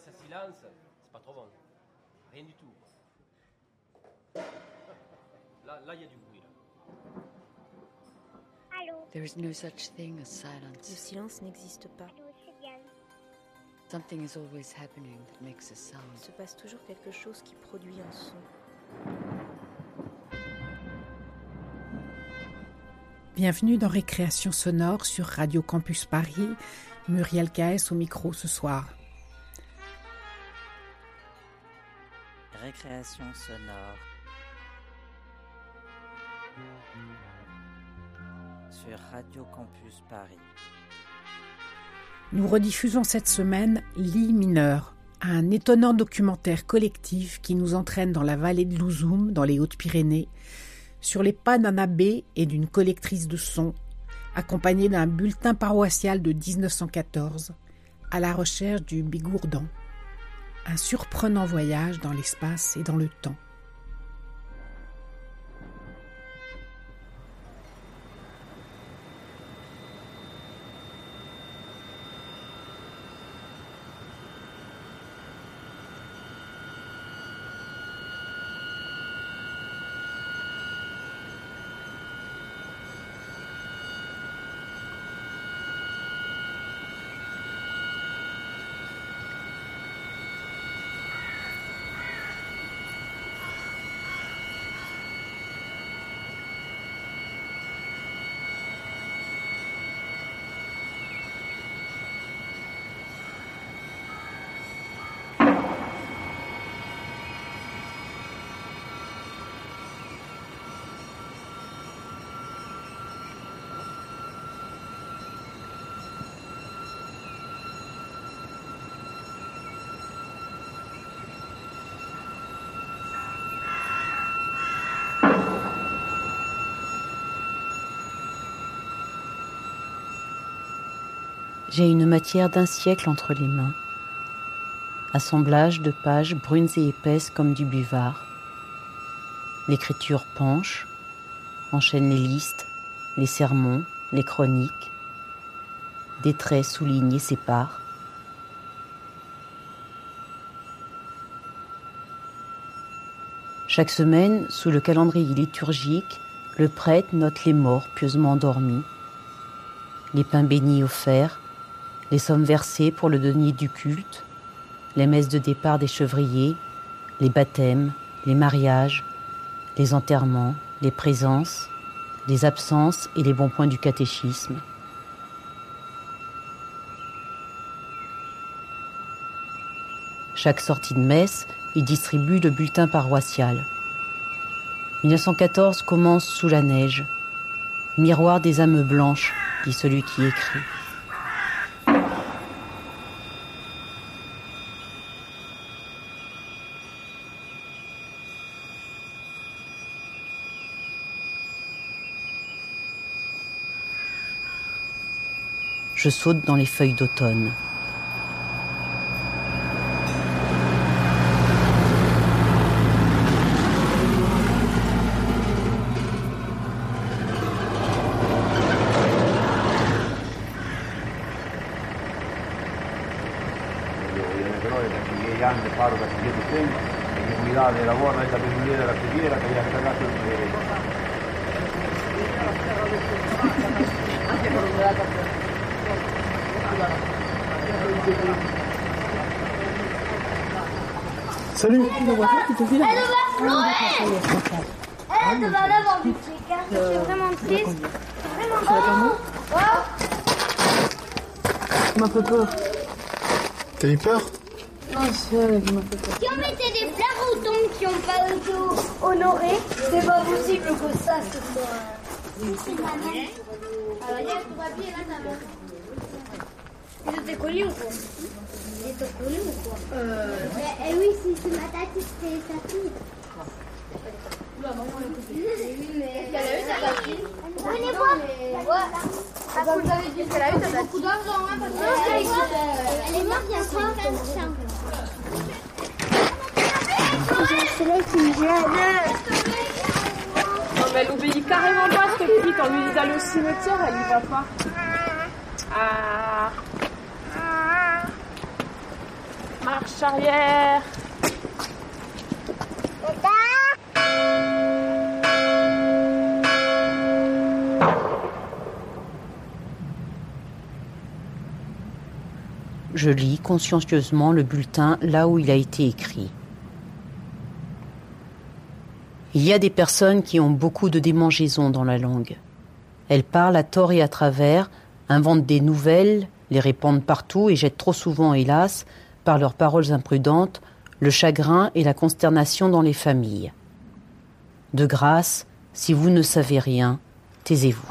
silence, silence, c'est pas trop bon. Rien du tout. Là, là, il y a du bruit. Là. There is no such thing as Le silence. silence n'existe pas. Something is always happening that makes a Il sound. se passe toujours quelque chose qui produit un son. Bienvenue dans Récréation sonore sur Radio Campus Paris. Muriel Caes au micro ce soir. Récréation sonore. Sur Radio Campus Paris. Nous rediffusons cette semaine Lit mineur, un étonnant documentaire collectif qui nous entraîne dans la vallée de Louzoum, dans les Hautes-Pyrénées, sur les pas d'un abbé et d'une collectrice de sons, accompagnée d'un bulletin paroissial de 1914, à la recherche du bigourdan. Un surprenant voyage dans l'espace et dans le temps. J'ai une matière d'un siècle entre les mains. Assemblage de pages brunes et épaisses comme du buvard. L'écriture penche, enchaîne les listes, les sermons, les chroniques. Des traits soulignent et séparent. Chaque semaine, sous le calendrier liturgique, le prêtre note les morts pieusement endormis, les pains bénis offerts, les sommes versées pour le denier du culte, les messes de départ des chevriers, les baptêmes, les mariages, les enterrements, les présences, les absences et les bons points du catéchisme. Chaque sortie de messe, il distribue le bulletin paroissial. 1914 commence sous la neige. Miroir des âmes blanches, dit celui qui écrit. Je saute dans les feuilles d'automne. Salut Elle va Elle va l'avoir. Je suis vraiment triste. Vraiment Oh Tu m'as fait peur. T'as eu peur Non, c'est elle qui m'a fait peur. Si on mettait des fleurs aux tombes qui n'ont pas été honorées, c'est pas possible que ça se soit... Alors, il y a ton papier là, ta main. Ils étaient connus ou quoi? Étaient connus ou quoi? Euh... Eh oui, si c'est ma tante, c'est sa fille. Oui, mais... Elle a eu ta Venez voir Ouais. Ah, vous avez dit qu'elle a eu ta beaucoup d'argent, hein, parce que... Elle est morte il y a 5 ans. J'ai un soleil qui me gêne. Non, mais elle obéit carrément pas cette petite. On lui dit d'aller au cimetière, elle y va pas. Ah. Marche arrière. Je lis consciencieusement le bulletin là où il a été écrit. Il y a des personnes qui ont beaucoup de démangeaisons dans la langue. Elles parlent à tort et à travers, inventent des nouvelles, les répandent partout et jettent trop souvent, hélas, par leurs paroles imprudentes, le chagrin et la consternation dans les familles. De grâce, si vous ne savez rien, taisez-vous.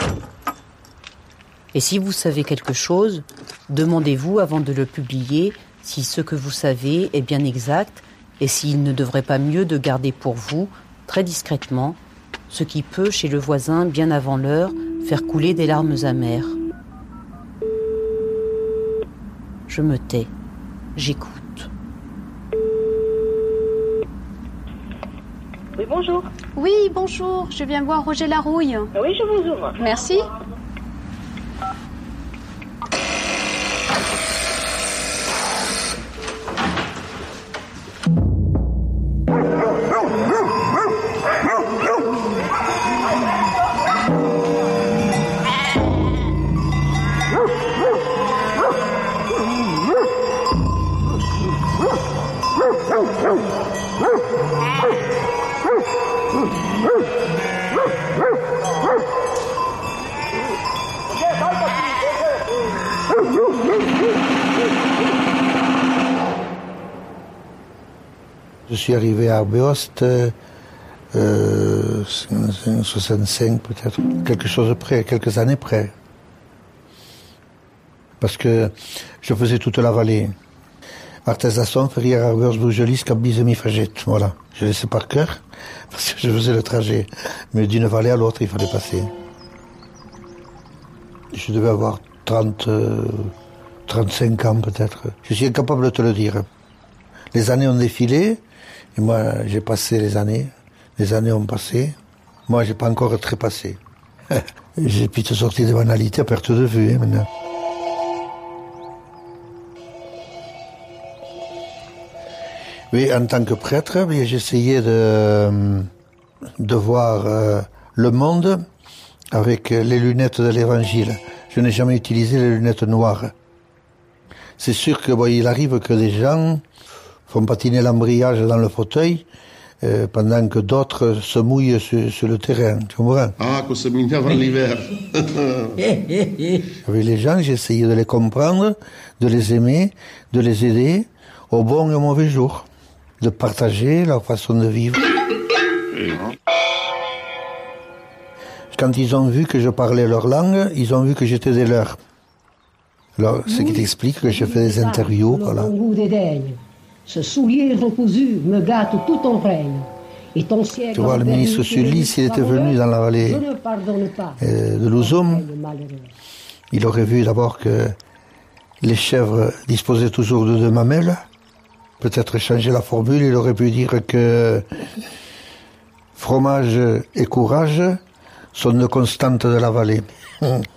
Et si vous savez quelque chose, demandez-vous avant de le publier si ce que vous savez est bien exact et s'il ne devrait pas mieux de garder pour vous, très discrètement, ce qui peut, chez le voisin, bien avant l'heure, faire couler des larmes amères. Je me tais, j'écoute. Oui, bonjour. Oui, bonjour, je viens voir Roger Larouille. Oui, je vous ouvre. Merci. Suis arrivé à Arbeost, euh, 65 peut-être, quelque chose près, quelques années près. Parce que je faisais toute la vallée. Artesasson, Ferrière, Arbeost, Bougelis, Cabise, Mifaget. Voilà. Je laissais par cœur, parce que je faisais le trajet. Mais d'une vallée à l'autre, il fallait passer. Je devais avoir 30, euh, 35 ans peut-être. Je suis incapable de te le dire. Les années ont défilé, et moi j'ai passé les années. Les années ont passé. Moi j'ai pas encore très passé. j'ai pu te sortir des banalités à perte de vue hein, maintenant. Oui, en tant que prêtre, j'essayais de, de voir euh, le monde avec les lunettes de l'évangile. Je n'ai jamais utilisé les lunettes noires. C'est sûr que bon, il arrive que des gens font patiner l'embrayage dans le fauteuil euh, pendant que d'autres se mouillent sur, sur, le terrain. Tu comprends? Ah, qu'on se mouille avant l'hiver. Avec les gens, j'essayais de les comprendre, de les aimer, de les aider au bon et au mauvais jour, de partager leur façon de vivre. Quand ils ont vu que je parlais leur langue, ils ont vu que j'étais des leurs. Alors, ce qui t'explique que je fais des interviews, voilà. Ce soulier recousu me gâte tout ton règne. Et ton siècle tu vois, le ministre Sully, s'il était venu dans la vallée euh, de Louzoum, il aurait vu d'abord que les chèvres disposaient toujours de deux mamelles. Peut-être changer la formule, il aurait pu dire que fromage et courage sont deux constantes de la vallée.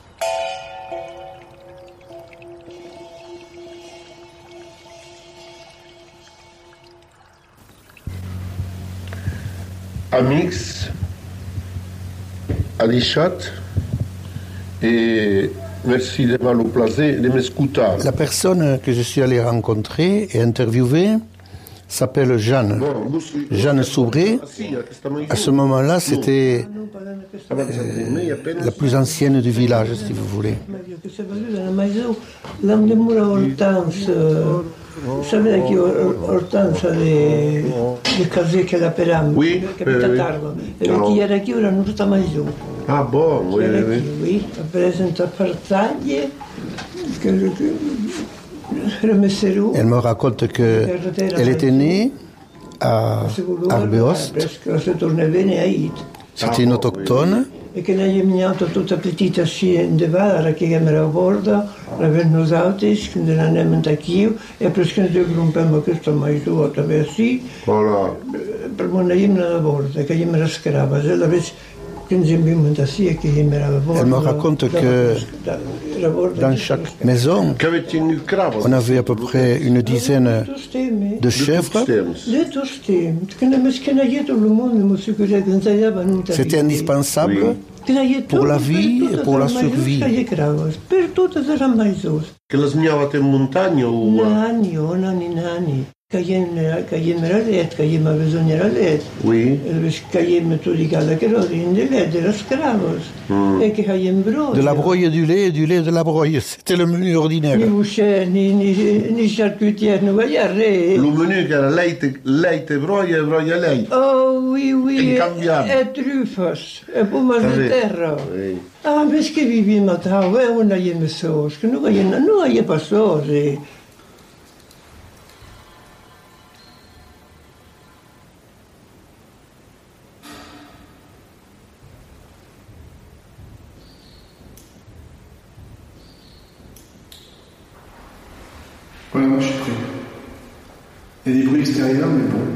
Amix, Adichat et merci de de m'escutar. La personne que je suis allé rencontrer et interviewer s'appelle Jeanne. Jeanne Soubré. À ce moment-là, c'était euh, la plus ancienne du village, si vous voulez. La oui, Targo, era. Ah bon, oui, oui. Qui, oui. presenta. Elle me raconte que elle était née à Arbeost. C'était une autochtone. E che lei è venuta tutta petita sci in de vara che era a bordo, la venno autis, che non andiamo anch'io, e per che due grumpemmo questo mai tu, attraverso sì, Voilà. per non andiamo a bordo, che io mi rascrava, se l'avessi Elle me raconte que dans chaque maison, on avait à peu près une dizaine de chèvres. C'était indispensable pour la vie et pour la survie. Que les menyavate en muntanya ou... Nani, oh, nani, nani. Caiem, caiem era let, caiem a besogne era let. Oui. Tu di cada che rodin de let, de los cravos. E che caiem bro. De la broye et du lait et du lait de la broye. C'était le menu ordinaire. Ni boucher, ni, ni, ni charcutière, a re. Le menu che era leite, leite broia e broia leite. Oh, oui, oui. Incambiable. E trufas, e pomas de Vabbè. terra. Oui. Ah, mas che vivi ma tau, e una iem sos, che no vai no vai passore. Ouais, Extérieurs, mais bon.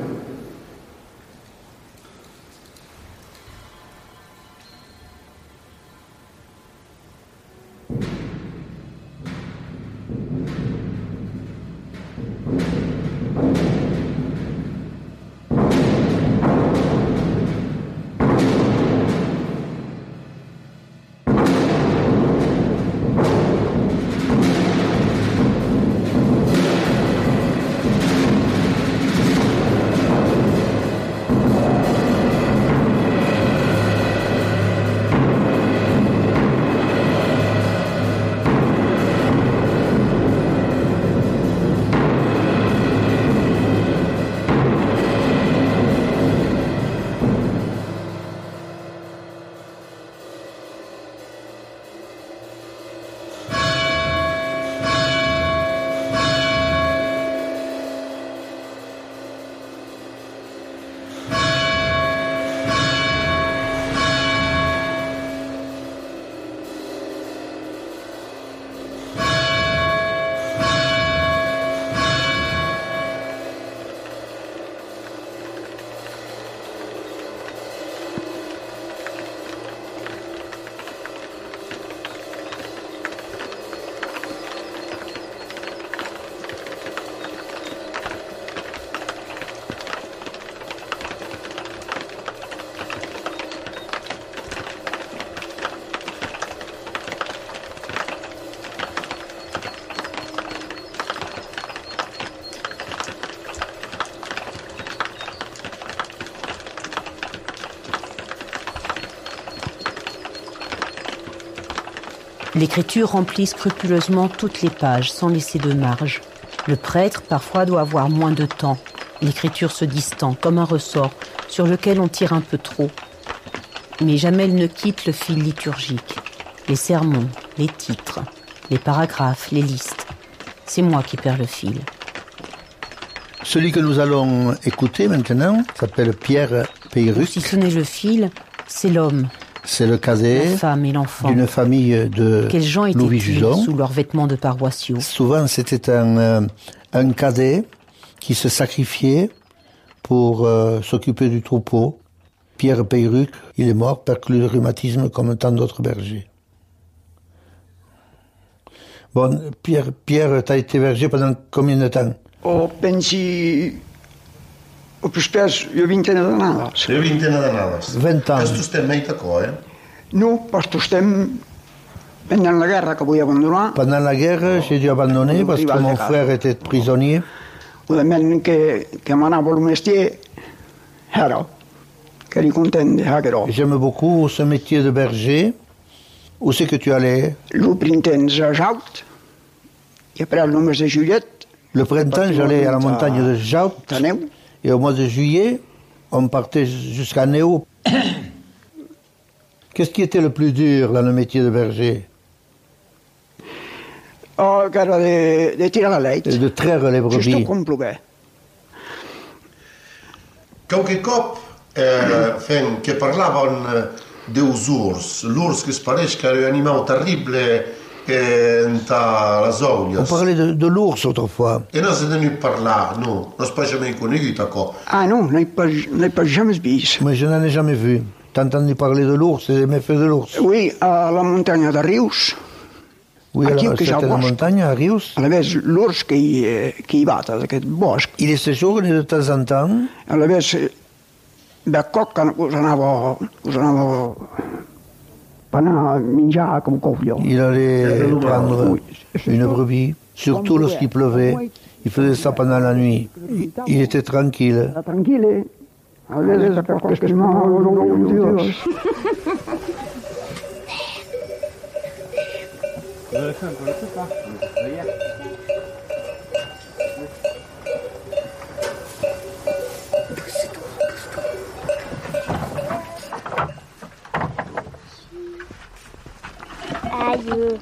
L'écriture remplit scrupuleusement toutes les pages sans laisser de marge. Le prêtre parfois doit avoir moins de temps. L'écriture se distend comme un ressort sur lequel on tire un peu trop. Mais jamais elle ne quitte le fil liturgique. Les sermons, les titres, les paragraphes, les listes. C'est moi qui perds le fil. Celui que nous allons écouter maintenant s'appelle Pierre Ou Peyruc. si ce n'est le fil, c'est l'homme, C'est le l'enfant. d'une famille de Quels gens Louis Juson. sous leurs vêtements de paroissiaux Souvent, c'était un, euh, un cadet qui se sacrifiait pour euh, s'occuper du troupeau. Pierre Peyruc, il est mort perclus de rhumatisme comme tant d'autres bergers. Bon, Pierre, Pierre, t'as été berger pendant combien de temps? O pensi o più spesso io vintena d'anades. Jo vintena d'anades. 20 anys. Questo stem mai tacò, eh? No, posto stem pendant la guerra che vuoi abbandonare. Pendant la guerre, j'ai dû abandonner parce que mon frère était prisonnier. O men che, che manavo il mestiere era che li contende hagerò. J'aime beaucoup ce métier de berger. Où c'est que tu allais Lo printemps a Jaut, i après el només de Juliet, Le printemps, j'allais à la montagne de Jaut. Et au mois de juillet, on partait jusqu'à Néo. Qu'est-ce qui était le plus dur dans le métier de berger o che era de, de tirar la leit. De traire les brebis. com ploguer. Qualche cop eh, fem, che parlavano eh, deus urs, l'urs che spareix che era un animale terribile inta la On parlait de, de l'ours autrefois. E non si ne parlare, no, non si pas jamais connu, d'accord. Ah non, n'hai pas, n'hai pas jamais vist. Mais je n'en ai jamais vu. T'as entendu parler de l'ours et des méfaits de l'ours Oui, à la montagne de Rius. Oui, Aquí que ja c'était la montagne, à Rius. A més, l'urs que hi, eh, que hi va, d'aquest bosc. Il est séjourné de temps en temps. A més, de coc que us anava, us anava Il allait prendre une brebis, surtout lorsqu'il pleuvait. Il faisait ça pendant la nuit. Il- Il était tranquille. Tranquil, a veces que es que no, Dios. Aïe.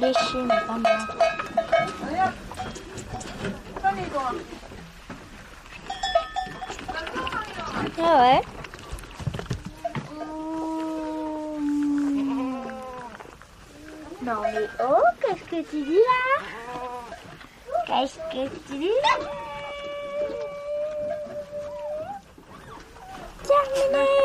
Chiens, mais pas moi. Ah ouais Non mais oh, qu'est-ce que tu dis là? Qu'est-ce que tu dis? Terminé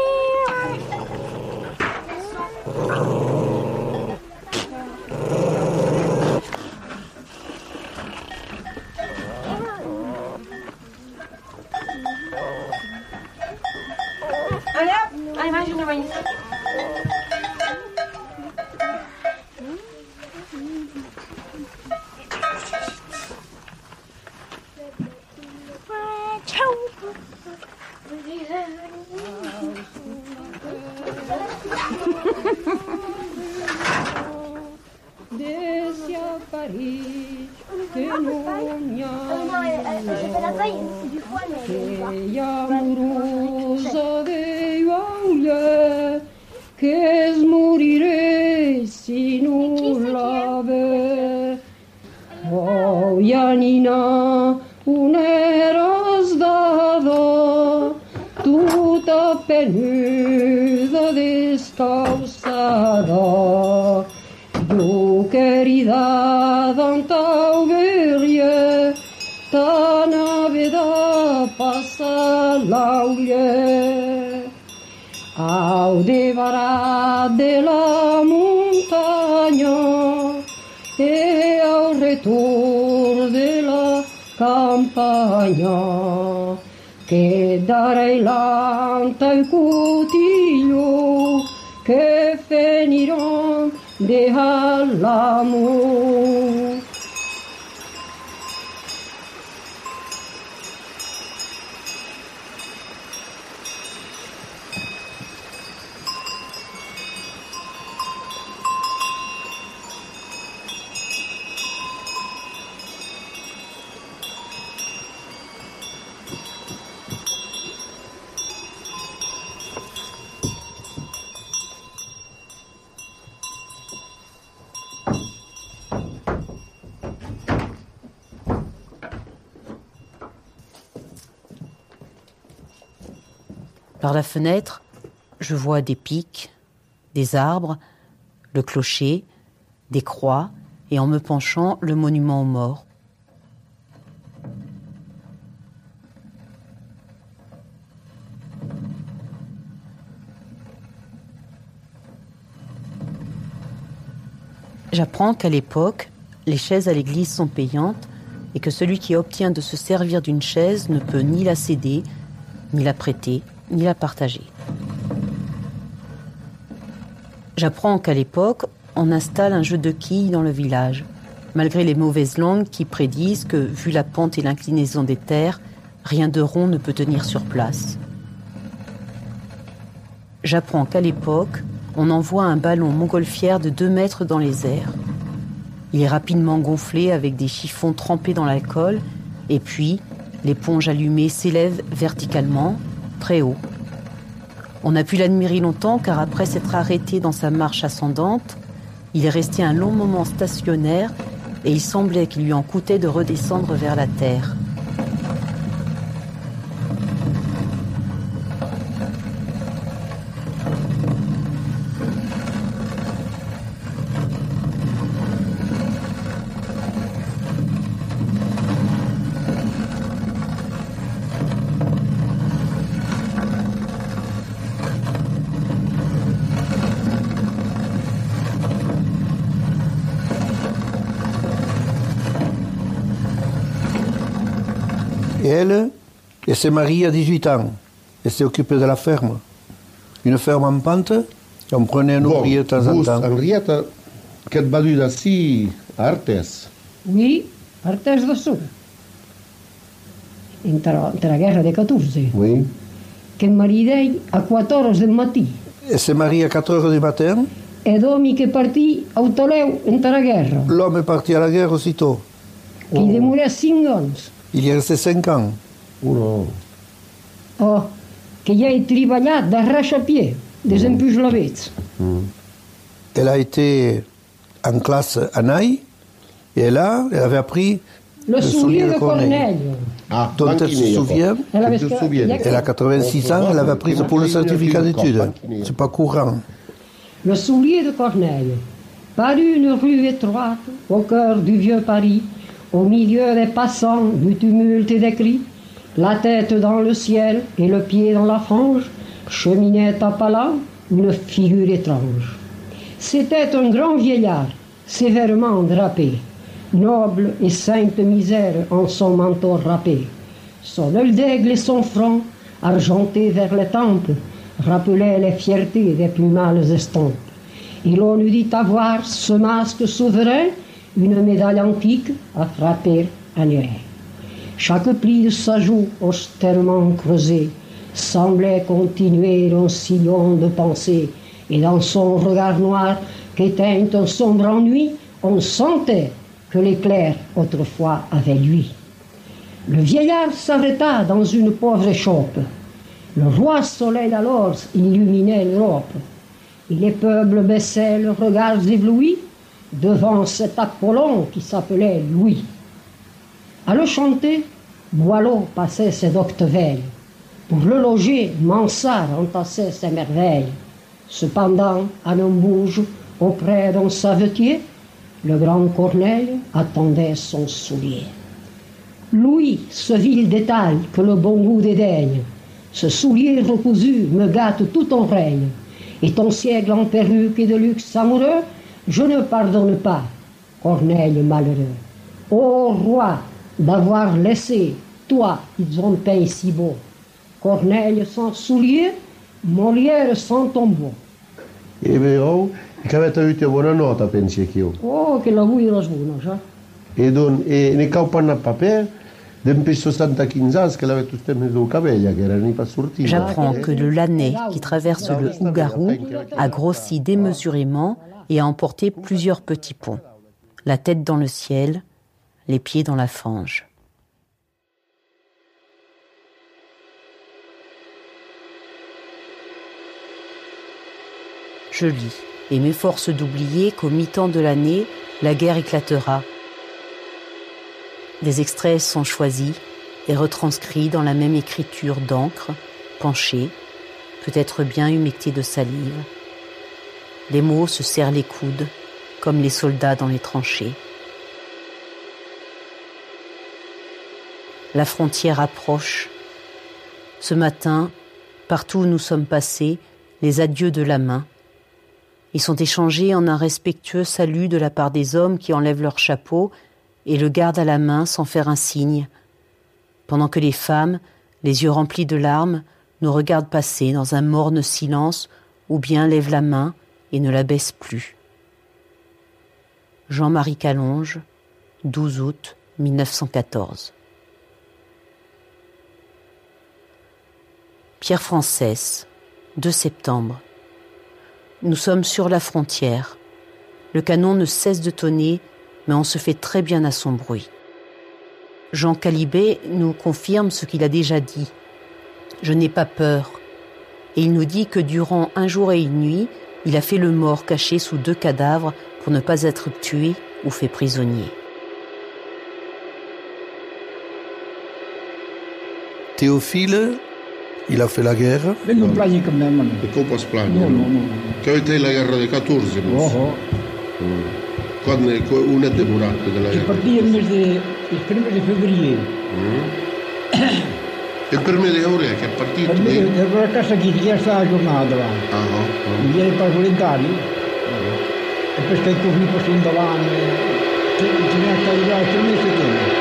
Au devarà della montagna e al retur della campagna che darei l'anta il cutiglio che finirò de all'amor. Par la fenêtre, je vois des pics, des arbres, le clocher, des croix et en me penchant, le monument aux morts. J'apprends qu'à l'époque, les chaises à l'église sont payantes et que celui qui obtient de se servir d'une chaise ne peut ni la céder, ni la prêter, ni la partager. J'apprends qu'à l'époque, on installe un jeu de quilles dans le village, malgré les mauvaises langues qui prédisent que, vu la pente et l'inclinaison des terres, rien de rond ne peut tenir sur place. J'apprends qu'à l'époque, on envoie un ballon montgolfière de 2 mètres dans les airs. Il est rapidement gonflé avec des chiffons trempés dans l'alcool, et puis l'éponge allumée s'élève verticalement, On a pu l'admirer longtemps car après s'être arrêté dans sa marche ascendante, il est resté un long moment stationnaire et il semblait qu'il lui en coûtait de redescendre vers la terre. Et elle, elle s'est mariée à 18 ans. Elle s'est occupée de la ferme. Une ferme en pente, et on prenait un ouvrier de temps en temps. Henrietta, d'ací a Artes? Oui, Artes de Sur. Entre, la guerra de 14, Oui. que em maridei a 4 hores del matí Elle s'est mariée à 4 heures du matin? e domi che partì a Utoleu entre la guerra, L'homme est parti à la guerre aussitôt. que hi demoré 5 anys. Il y est resté 5 ans. Uno. Oh, que ja he treballat d'arraix a pied, des empujlavets. Elle a été en classe à Naï. Et là, elle avait appris Le soulier de Corneille. Ah, dont elle se souvient. Elle avait Elle a 86 ans, elle avait appris pour le certificat d'études. C'est pas courant. Le soulier de Corneille, par une rue étroite, au cœur du vieux Paris, au milieu des passants, du tumulte et des cris, la tête dans le ciel et le pied dans la fange, cheminait à pas une figure étrange. C'était un grand vieillard, sévèrement drapé, noble et sainte misère en son manteau râpé. Son œil d'aigle et son front, argenté vers les tempes, rappelaient les fiertés des plus mâles estampes. Et l'on eût dit avoir ce masque souverain, une médaille antique à frapper à l'air. Chaque pli de sa joue austèrement creusé semblait continuer un sillon de pensée, et dans son regard noir qu'éteint un sombre ennui, on sentait que l'éclair autrefois avait lui. Le vieillard s'arrêta dans une pauvre échoppe. Le roi soleil alors illuminait l'Europe. Et les peuples baissaient leurs regards éblouis devant cet Apollon qui s'appelait Louis. À le chanter, Boileau passait ses doctes veilles. Pour le loger, Mansart entassait ses merveilles. Cependant, à un bouge, auprès d'un savetier, le grand Corneille attendait son soulier. Louis, ce vil détail que le bon goût dédaigne, ce soulier recousu me gâte tout ton règne. Et ton siècle en perruque et de luxe amoureux, je ne pardonne pas, Corneille malheureux. Ô roi, d'avoir laissé, toi, ils ont peint si beau, Corneille sans soulier, Molière sans tombeau. E veo che avete avuto buona nota, pensi che io. Oh, les buonos, eh? E, don, e ne cau panna papè, depuis 75 ans qu'elle avait tout le temps cabella, che erano pas sortiti. J'apprends que le Lanais qui traverse le Ougarou a grossi démesurément et a emporté plusieurs petits ponts. La tête dans le ciel, les pieds dans la fange. Je lis et m'efforce d'oublier qu'au mi-temps de l'année, la guerre éclatera. Des extraits sont choisis et retranscrits dans la même écriture d'encre, penchée, peut-être bien humectée de salive. Les mots se serrent les coudes, comme les soldats dans les tranchées. La frontière approche. Ce matin, partout où nous sommes passés, les adieux de la main. Ils sont échangés en un respectueux salut de la part des hommes qui enlèvent leur chapeau et le gardent à la main sans faire un signe, pendant que les femmes, les yeux remplis de larmes, nous regardent passer dans un morne silence ou bien lèvent la main et ne la baissent plus. Jean-Marie Calonge, 12 août 1914. Pierre Française, 2 septembre. Nous sommes sur la frontière. Le canon ne cesse de tonner, mais on se fait très bien à son bruit. Jean Calibet nous confirme ce qu'il a déjà dit. Je n'ai pas peur. Et il nous dit que durant un jour et une nuit, il a fait le mort caché sous deux cadavres pour ne pas être tué ou fait prisonnier. Théophile, il a fait la guerre. Mais non plaghi con me, ma E come splagno? No, no, no. Che avete la guerra del 14, non Oh, so. oh. Mm. Quando è- co- una è demorata della Che guerra. partì il mese di, il primo di febbraio. Mm. E per me di ore che è partito Per me, lì? per la casa che già sta la giornata là? Ah, ah. Mi viene per volontari. E poi stai così passando avanti. Ci viene a arrivare tre mesi tempo.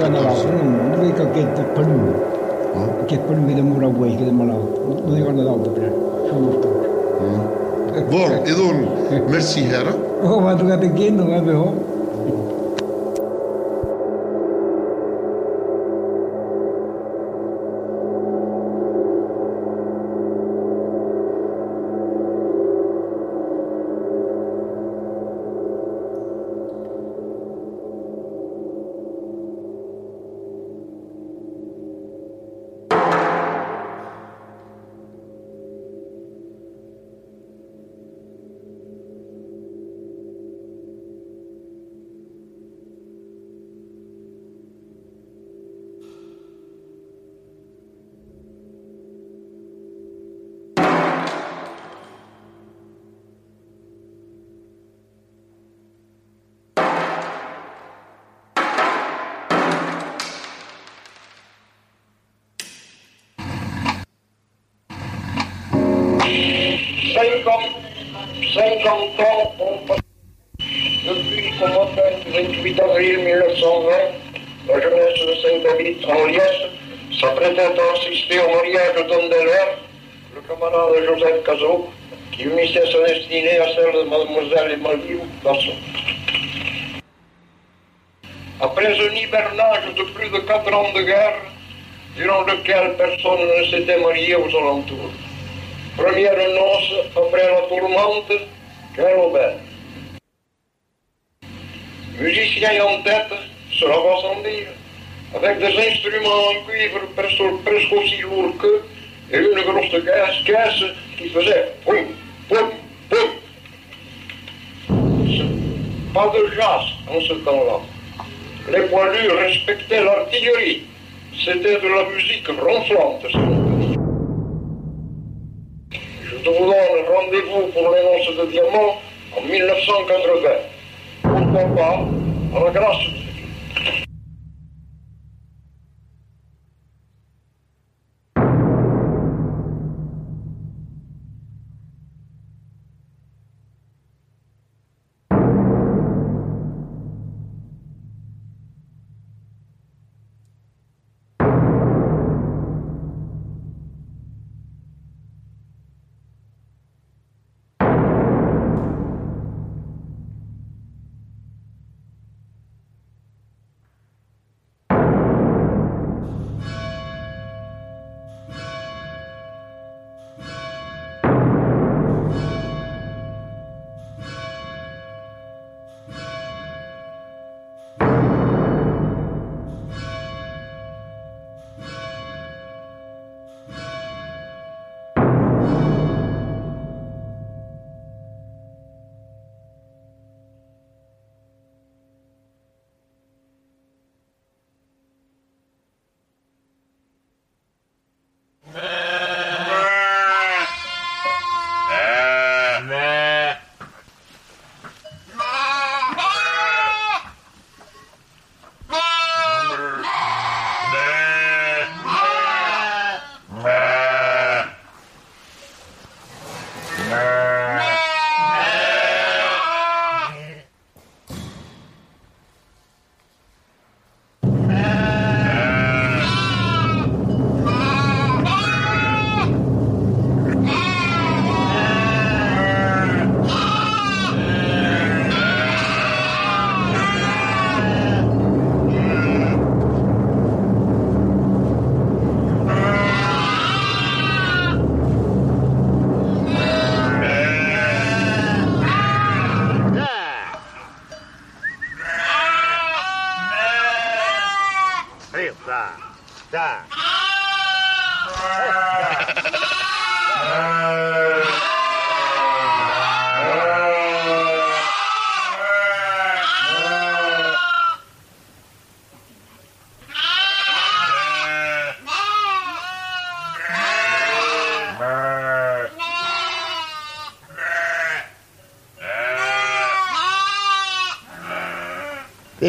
がなら、うん、どれかけてパルム、que es por mi de Muragüey, que de Malao. No digo nada, pero somos todos. Bor, Edul, merci, Hera. Oh, va a tocar te quiero, va a. 50 ans ont passé depuis qu'on m'appelle du 28 avril 1920, la jeunesse de Saint-David en liesse s'apprêtait à assister au mariage de Don Delors, le camarade Joseph Cazot, qui unissait sa destinée à celle de Mademoiselle Emmanuel Basson. Après un hibernage de plus de quatre ans de guerre, durant lequel personne ne s'était marié aux alentours, Première noce après la tourmente, quelle aubaine. Musicien en tête, cela va sans dire, avec des instruments en cuivre presque, aussi lourds qu'eux, et une grosse caisse, qui faisait poum, poum, poum. Pas de jazz en ce temps-là. Les poilus respectaient l'artillerie. C'était de la musique ronflante, je vous donne rendez-vous pour les noces de diamant en 1980. Pourquoi pas, la grâce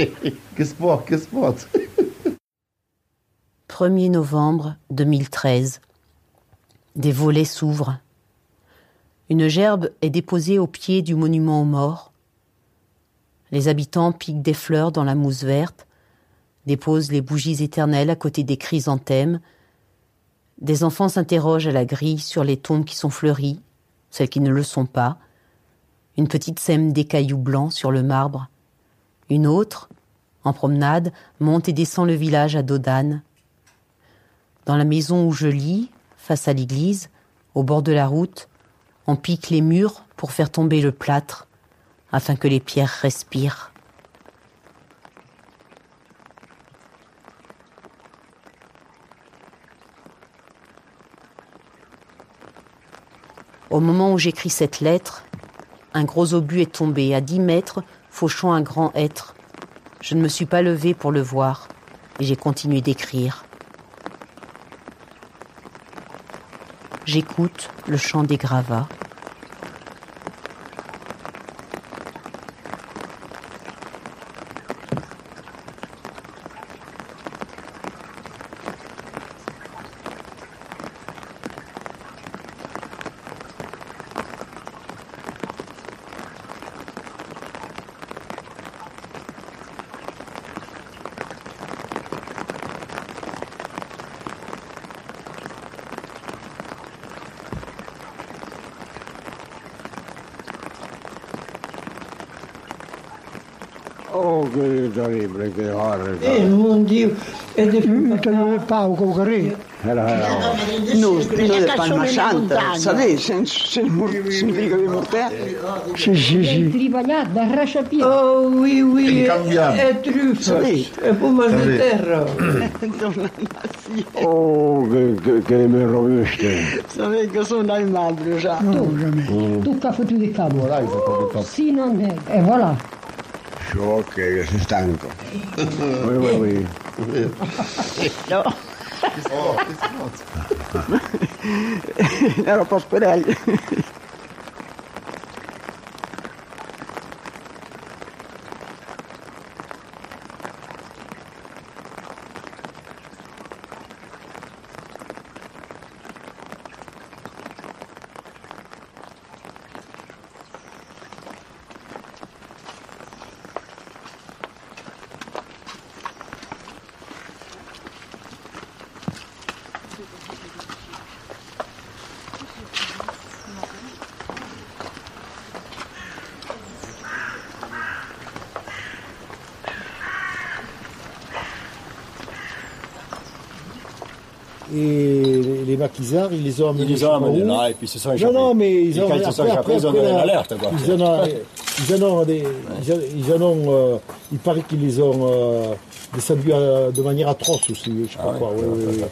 que se pode, que se pode. 1er novembre 2013. Des volets s'ouvrent. Une gerbe est déposée au pied du monument aux morts. Les habitants piquent des fleurs dans la mousse verte, déposent les bougies éternelles à côté des chrysanthèmes. Des enfants s'interrogent à la grille sur les tombes qui sont fleuries, celles qui ne le sont pas. Une petite sème des cailloux blancs sur le marbre. Une autre, en promenade, monte et descend le village à dos d'âne. Dans la maison où je lis, face à l'église, au bord de la route, on pique les murs pour faire tomber le plâtre, afin que les pierres respirent. Au moment où j'écris cette lettre, un gros obus est tombé à dix mètres, fauchant un grand être. Je ne me suis pas levé pour le voir, et j'ai continué d'écrire. J'écoute le chant des gravats. Oh, che terribile, che orrore. Eh, mon Dieu. E de... Tu non è Paolo così? Era, era. No, no de Palma Santa, sapete, senza significa di morte? Sì, sì, sì. Triballat, d'arrachapied. Oh, oui, oui. Il cambiamo. E truffe. E pomas de terra. Oh, che, che, che mi roviste. Sapete che sono in madre già. Tu, tu che foutu di cavo. Sì, non è. E voilà. Ok, che sei stanco. Oui, oui, oui. No. Ero po' sperelli. Et ils les ont amenés. Ils les ont amenés là, et puis ce sont échappés. Non, non, mais ils ont. quand ils se sont échappés, ils ont donné l'alerte, quoi. Ils en ont. Ils en ont, des, ils en- ils en ont euh, il paraît qu'ils les ont euh, descendus à- de manière atroce aussi, je sais pas Ah ouais, quoi.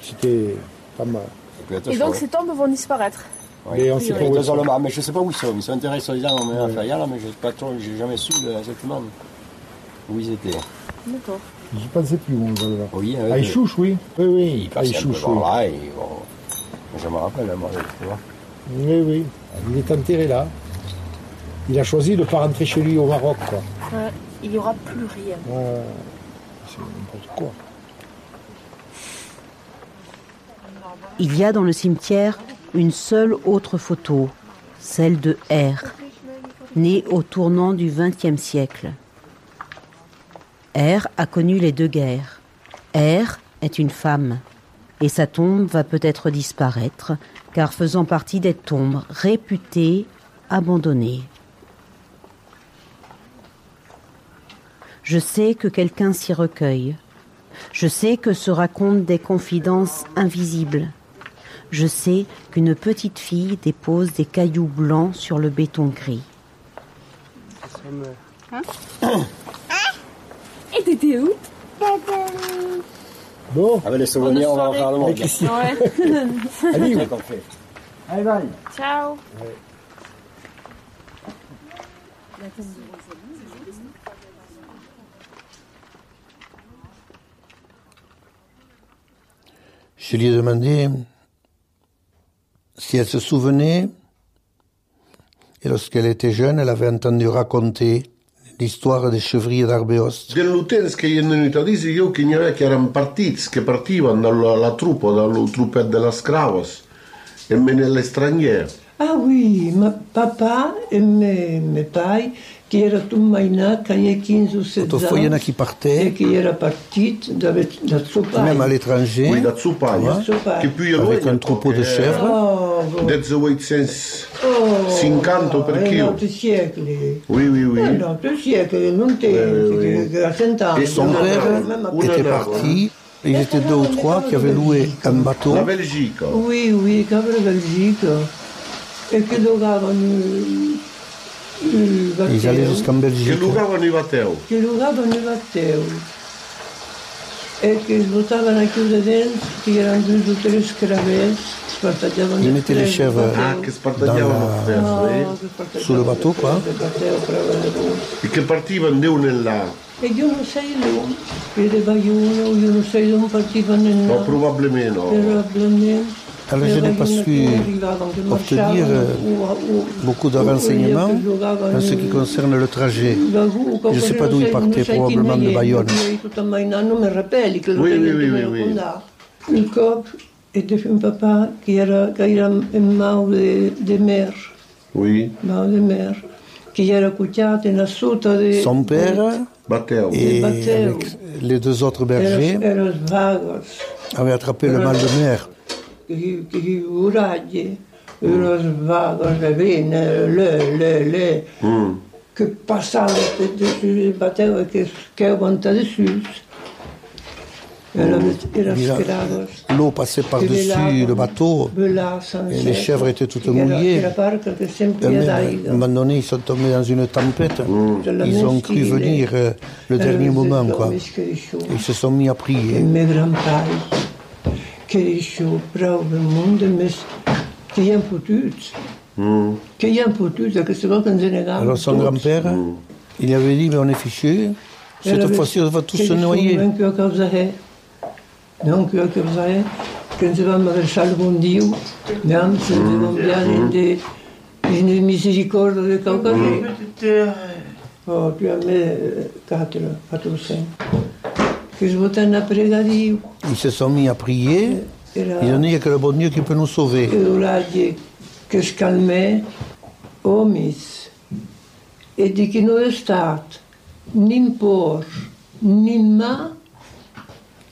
C'était pas mal. Et donc ces tombes vont disparaître. Mais on sait pas où Ils ils sont sont. là-bas, mais je sais pas où ils sont. Ils sont intéressés soi-disant au ménage là, mais j'ai pas trop, j'ai jamais su euh, exactement où ils étaient. D'accord. Je pensais plus où on va là. Oui, Ah, ils chouchent, oui. Oui, oui. Ils Ah, peu chouchent, par oui. là, et bon, je me rappelle, moi, tu vois. Oui, oui. Il est enterré là. Il a choisi de ne pas rentrer chez lui au Maroc, quoi. Ouais, il n'y aura plus rien. C'est n'importe quoi. Il y a dans le cimetière une seule autre photo, celle de R, né au tournant du XXe siècle. R a connu les deux guerres. R est une femme. Et sa tombe va peut-être disparaître, car faisant partie des tombes réputées abandonnées. Je sais que quelqu'un s'y recueille. Je sais que se racontent des confidences invisibles. Je sais qu'une petite fille dépose des cailloux blancs sur le béton gris. Et t'étais où Bon. Avec les souvenirs, on va soirée. faire le monde. Ouais. Allez, fait. Allez, bye. Ciao. Je lui ai demandé si elle se souvenait, et lorsqu'elle était jeune, elle avait entendu raconter l'histoire des chevriers d'Arbeost. Dell'utens che gli hanno venuto a dire io che ne che erano partiti, che partivano dalla la truppa, dalla truppa della Scravos e me nelle straniere. Ah oui, ma papa et mes, mes pais, qui quand il y a 15 ou 16 Autrefois, il y en a qui partaient, et qui pai. même à l'étranger, Oui, avec un troupeau de chèvres. Oh, oh, 1850 per chilo. Oui, oui, oui. Et son père même à- était parti. Ils étaient deux ou trois qui avaient loué un bateau. La Belgica. Oui, oui, che aveva Belgica. E che giocavano il Ils allaient jusqu'en Che Belgique. lugavano i Vateo. che giocavano i Matteo e che svuotavano a chiudere dentro, che erano due o tre scravette, spartagliavano Ils mettaient les chèvres Ah, che dans spartagliavano a la- terra, eh? sous le bateau, quoi. E che partivano di uno e là. E io non sei lui, vedeva uno, io non sei lui, partivano in No, probabilmente no. Probabilmente. Alors, je n'ai pas su obtenir beaucoup de renseignements en ce qui concerne le trajet. Je ne sais pas d'où il partait, probablement de Bayonne. Oui, oui, oui, oui. Il cop était un papa qui era, qui era in mau de, de mer, Oui. mau de mer, qui era cucciato in assoluta de... Son père? Et Matteo. avec les deux autres bergers. Avaient attrapé le mal de mer. L'eau passait par-dessus le bateau et les chèvres étaient toutes mouillées. À un moment donné, ils sont tombés dans une tempête. Ils ont cru venir euh, le dernier moment, quoi. Ils se sont mis à prier. Mm. Alors son grand-père, il avait dit, mais on est fichus. Cette fois-ci, on va tous se noyer. Non più a causa è, non più a causa è, che non si va a versare con Dio, neanche se Mm. devono piangere di, di misericordia di qualcosa. Oh, più a me, Catero, fatelo sempre. Che svuotano a pregare Dio. Ils se sont mis à prier. Ils ont dit, il n'y a que le bon Dieu qui peut nous sauver. e uragli che scalmè omis e di chi non è stato né por né ma non sa Dio pregare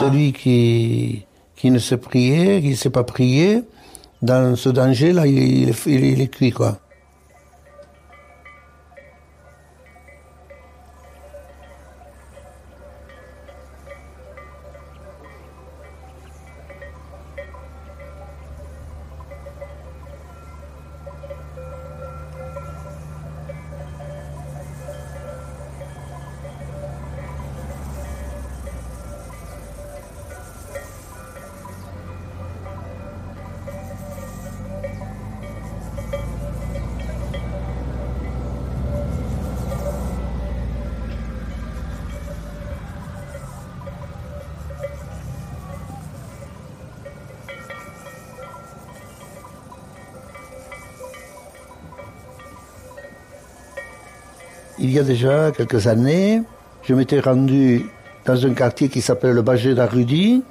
Celui qui, qui ne sait prier, qui ne sait pas prier, dans ce danger-là, il, il est- il il est cuit, quoi. Il y a déjà quelques années, je m'étais rendu dans un quartier qui s'appelle le Bagé d'Arudi,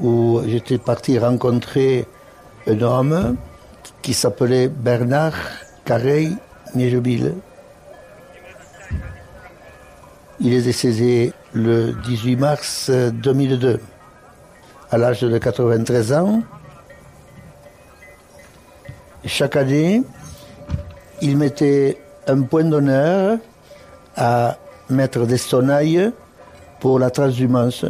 où j'étais parti rencontrer un homme qui s'appelait Bernard Carey Miejebile. Il est décédé le 18 mars 2002, à l'âge de 93 ans. Chaque année, il mettait un point d'honneur à mettre des sonnailles pour la transhumance.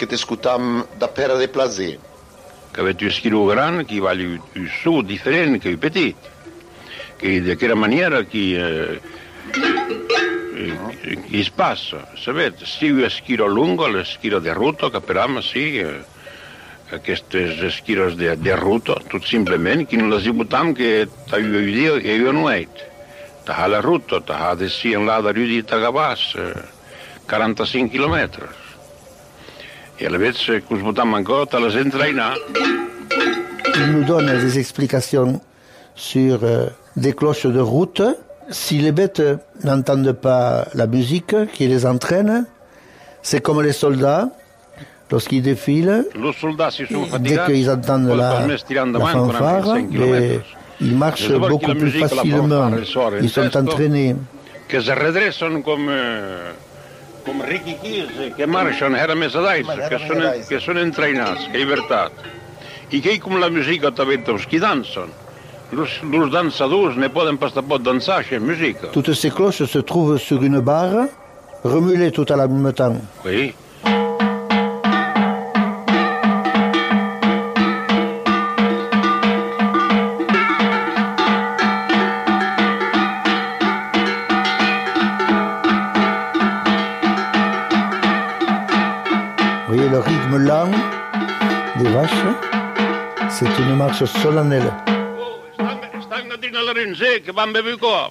che ti escutam da pera de plaisir. Que avete un schilo grande che vale un su differente che il petit. Che di quella maniera che eh, eh, che si passa. Sapete, se un schilo lungo, lo schilo di ruto, capiamo, sì, eh, queste schilo di, di ruto, tutto semplicemente, che non le si buttam che ta io io e io non è. Ta ha la ruto, ta ha di sì in là da Rudi Tagabas, 45 km. Et la vez que je buttam encore, ta les entraîna. Il nous donne des explications sur euh, des cloches de route. Si les bêtes n'entendent pas la musique qui les entraîne, c'est comme les soldats. Lorsqu'ils défilent, dès qu'ils entendent la, la fanfare, 25 les- ils marchent beaucoup plus facilement. Ils sont entraînés. che si redressano come, come ricchi chiese, che marciano era mesadais, che sono, che sono intrainati, che verità. E che come la musica t'avete che danzano. Toutes ces cloches se trouvent sur une barre, remuées tout à la même temps. Oui. C'est une marche solennelle. Stanno di alla rinze che van bevi qua.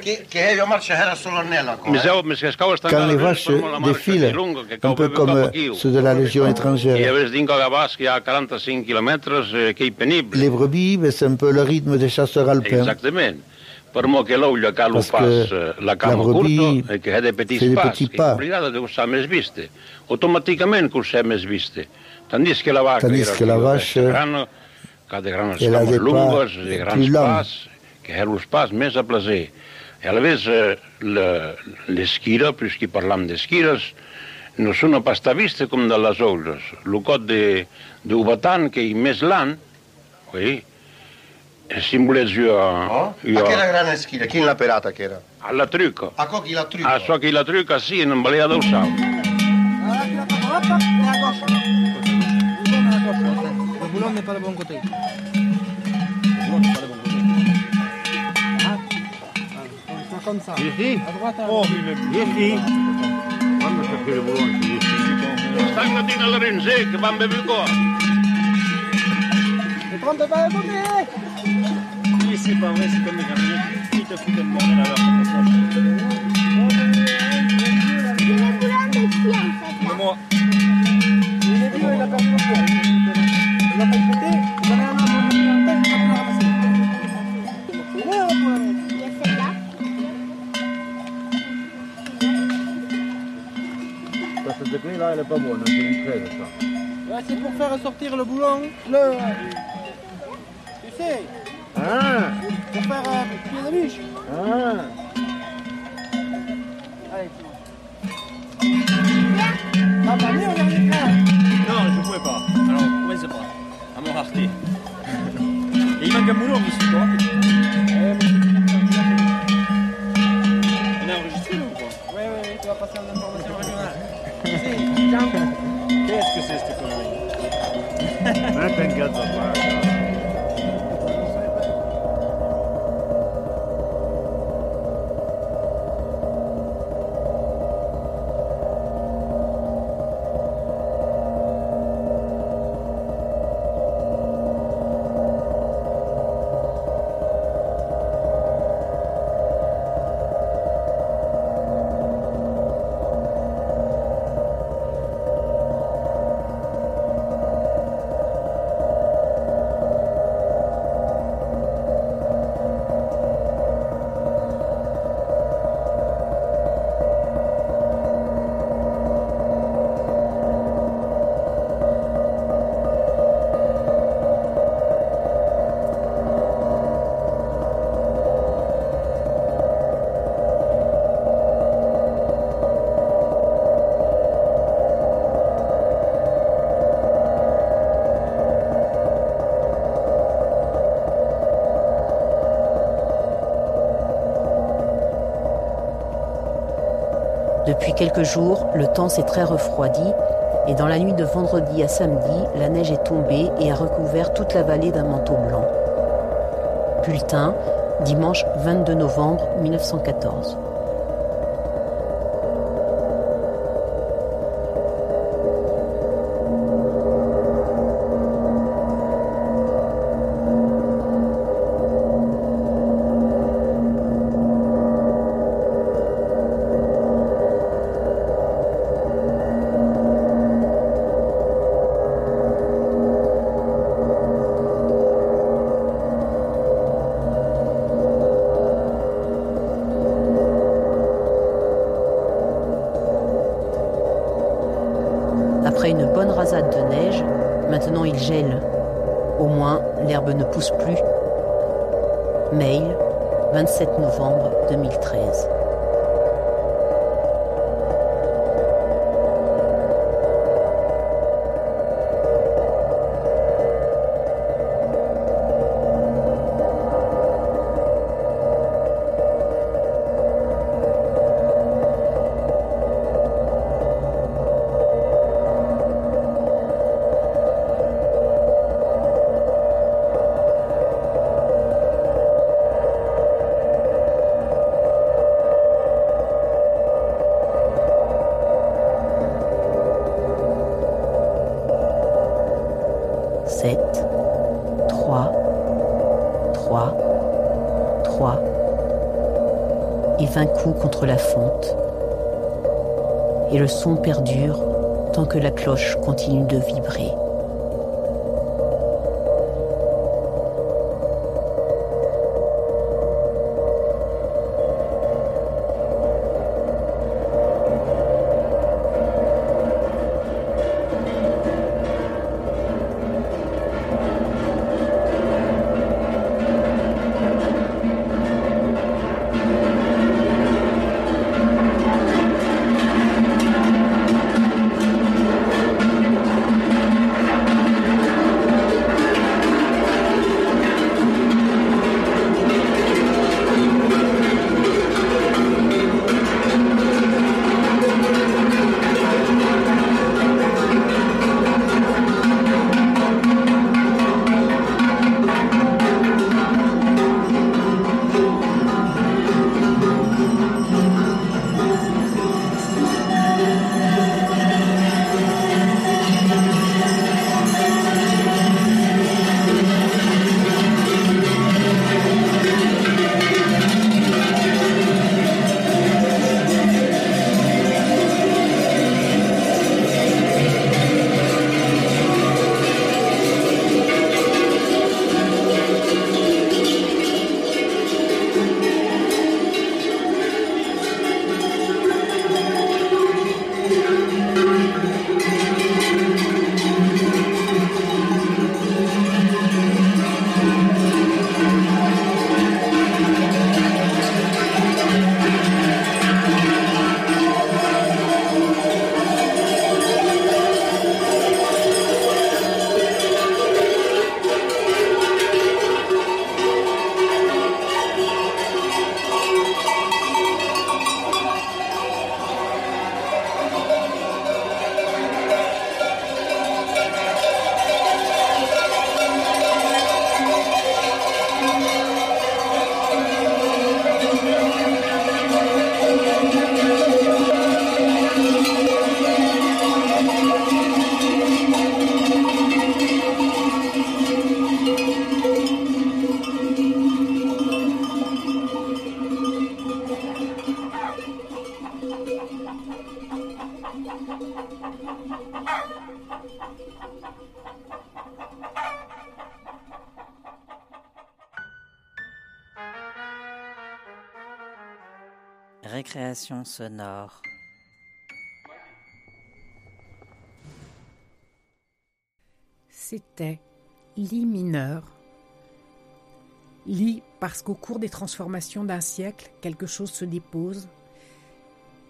Che, che è una marcia solennella. Mi sa, mi sa, scava stanno Quand les vaches défilent, un peu comme ceux de la Légion E étrangère, avessi dingo a Baschi a 45 km che è penibile. les brebis, ben, c'est un peu le rythme des chasseurs alpins. Exactament. Per mo che l'olio che lo Parce pas que eh, la cama la brebis curta e che ha dei petits fait des pas, petits che pas. è obbligata di usare mes viste. Automaticamente che usa mes viste. Tandis che la vaca Tandis era que la più vache, grano, che ha dei grans elle a cames des pas lungos, dei plus grans longs. pas, che è lo spas més a plaser. E alla vez eh, le, le schira, puisque parlam de schires, non sono pas sta viste come dalle olles. Lo cot de, de Ubatan, che è més lan, oui, simbolizza io, A che era grande schina? Chi l'ha perata che era? alla trucca. A co chi la trucca? A so che la trucca sì, non valeva da usare. Le boulon n'est pas le pas le bon côté. Comme ça. Ici À droite, à gauche. ici. Quando c'è che le volonti, Stanno di alla rinze che van bevi qua. Ne trompe pas le côté Oui, c'est pas vrai, c'est comme les qui te à leur C'est moi. Il est vieux, il a perdu le poids. Là è pas buona, non mi credo. ça. Ouais, c'est pour faire sortir le boulon. Le. Tu sais Ah Pour faire euh, pied de biche. Ah Allez, Ah, bah, viens, on y arrivera. Non, je ne pouvais pas. Alors, commencez pas. À me rareté. Et il manque un boulot ici, toi. On est enregistré là ou quoi Ouais, ouais, ouais, tu vas passer en régionale. Qu'est-ce que c'est cette connerie Non è un cazzo qua. Depuis quelques jours, le temps s'est très refroidi et dans la nuit de vendredi à samedi, la neige est tombée et a recouvert toute la vallée d'un manteau blanc. Bulletin, dimanche 22 novembre 1914. Contre la fonte. Et le son perdure tant que la cloche continue de vibrer. C'était Lit mineur. Lit parce qu'au cours des transformations d'un siècle, quelque chose se dépose.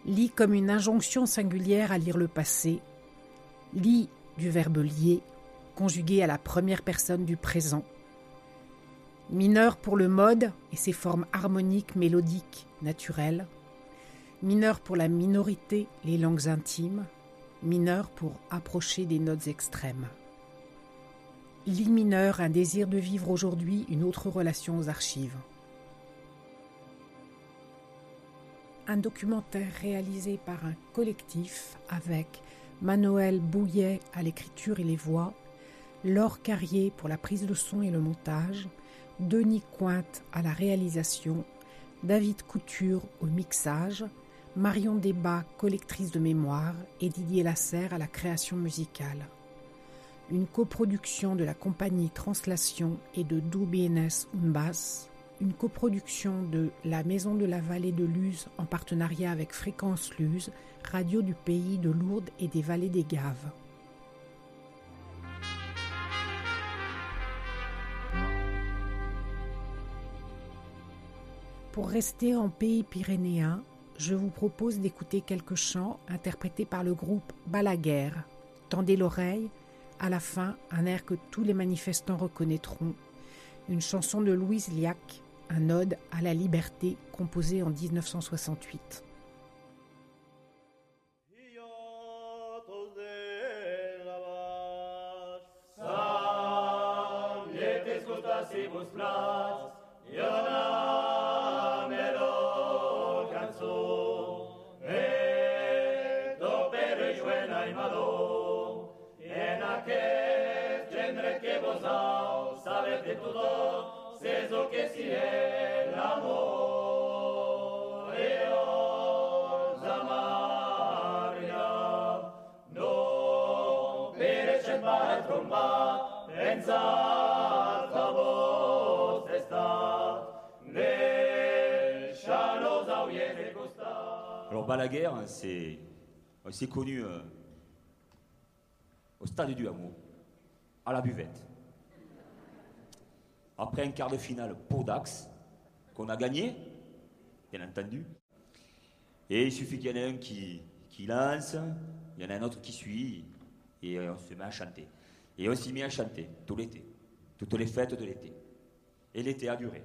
Lit comme une injonction singulière à lire le passé. Lit du verbe lier, conjugué à la première personne du présent. Mineur pour le mode et ses formes harmoniques, mélodiques, naturelles mineur pour la minorité, les langues intimes, mineur pour approcher des notes extrêmes. Lit mineur, un désir de vivre aujourd'hui une autre relation aux archives. Un documentaire réalisé par un collectif avec Manuel Bouillet à l'écriture et les voix, Laure Carrier pour la prise de son et le montage, Denis Cointe à la réalisation, David Couture au mixage, Marion Desbas, collectrice de mémoire, et Didier Lasserre à la création musicale. Une coproduction de la compagnie Translation et de Du BNS Unbas, une coproduction de La Maison de la Vallée de Luz en partenariat avec Fréquence Luz, radio du pays de Lourdes et des Vallées des Gaves. Pour rester en pays pyrénéen, je vous propose d'écouter quelques chants interprétés par le groupe Balaguerre. Tendez l'oreille, à la fin, un air que tous les manifestants reconnaîtront, une chanson de Louise Liac, un ode à la liberté composée en 1968. aquest gozado, Alors Balaguer, hein, c'est connu euh, au stade du hameau, à la buvette. Après un quart de finale pour Dax, qu'on a gagné, bien entendu. Et il suffit qu'il y en ait un qui, lance, il y en a un autre qui suit, et on se met à chanter. Et on s'y met à chanter tout l'été, toutes les fêtes de l'été. Et l'été a duré.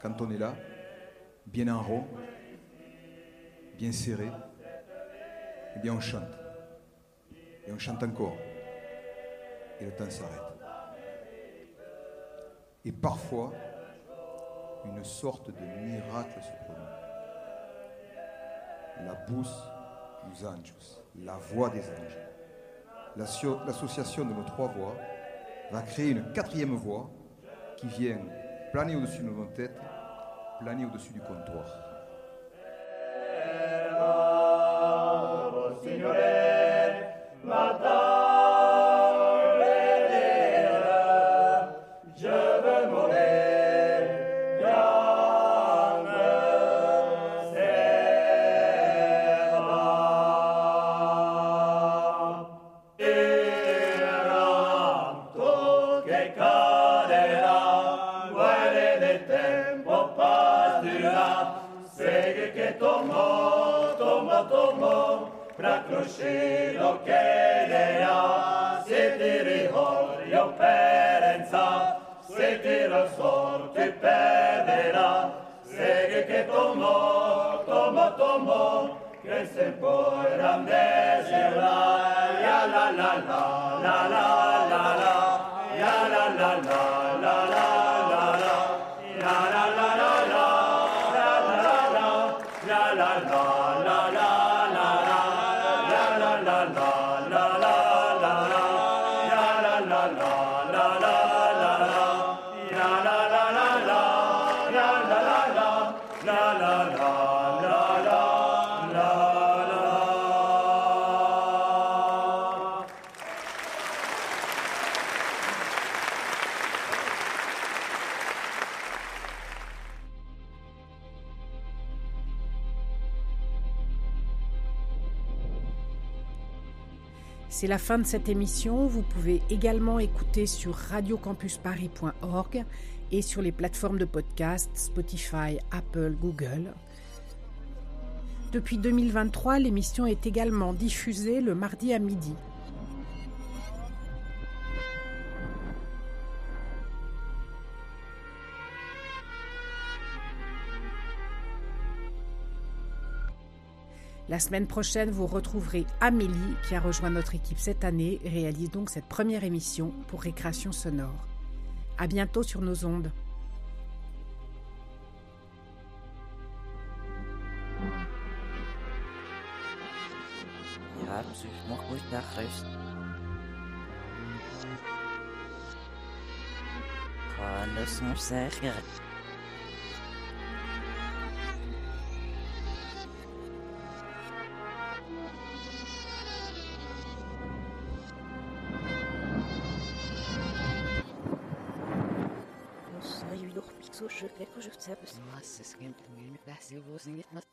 Quand on est là, bien en rond, bien serré, eh bien on chante. Et on chante encore. Et le temps s'arrête. Et parfois, une sorte de miracle se produit. La bousse dos anjos, la voix des anges. L'association de nos trois voix va créer une quatrième voix qui vient planer au-dessus de nos têtes, planer au-dessus du comptoir. Fra cruscino che le ha, se ti ricordo perenza, se ti lo ti perderà, segui che tomò, tomò, tomò, che se poi randeserà, ya la la la, la la la la, ya la fin de cette émission. Vous pouvez également écouter sur radiocampusparis.org et sur les plateformes de podcast Spotify, Apple, Google. Depuis 2023, l'émission est également diffusée le mardi à midi. La semaine prochaine, vous retrouverez Amélie qui a rejoint notre équipe cette année et réalise donc cette première émission pour Récréation Sonore. À bientôt sur nos ondes. using it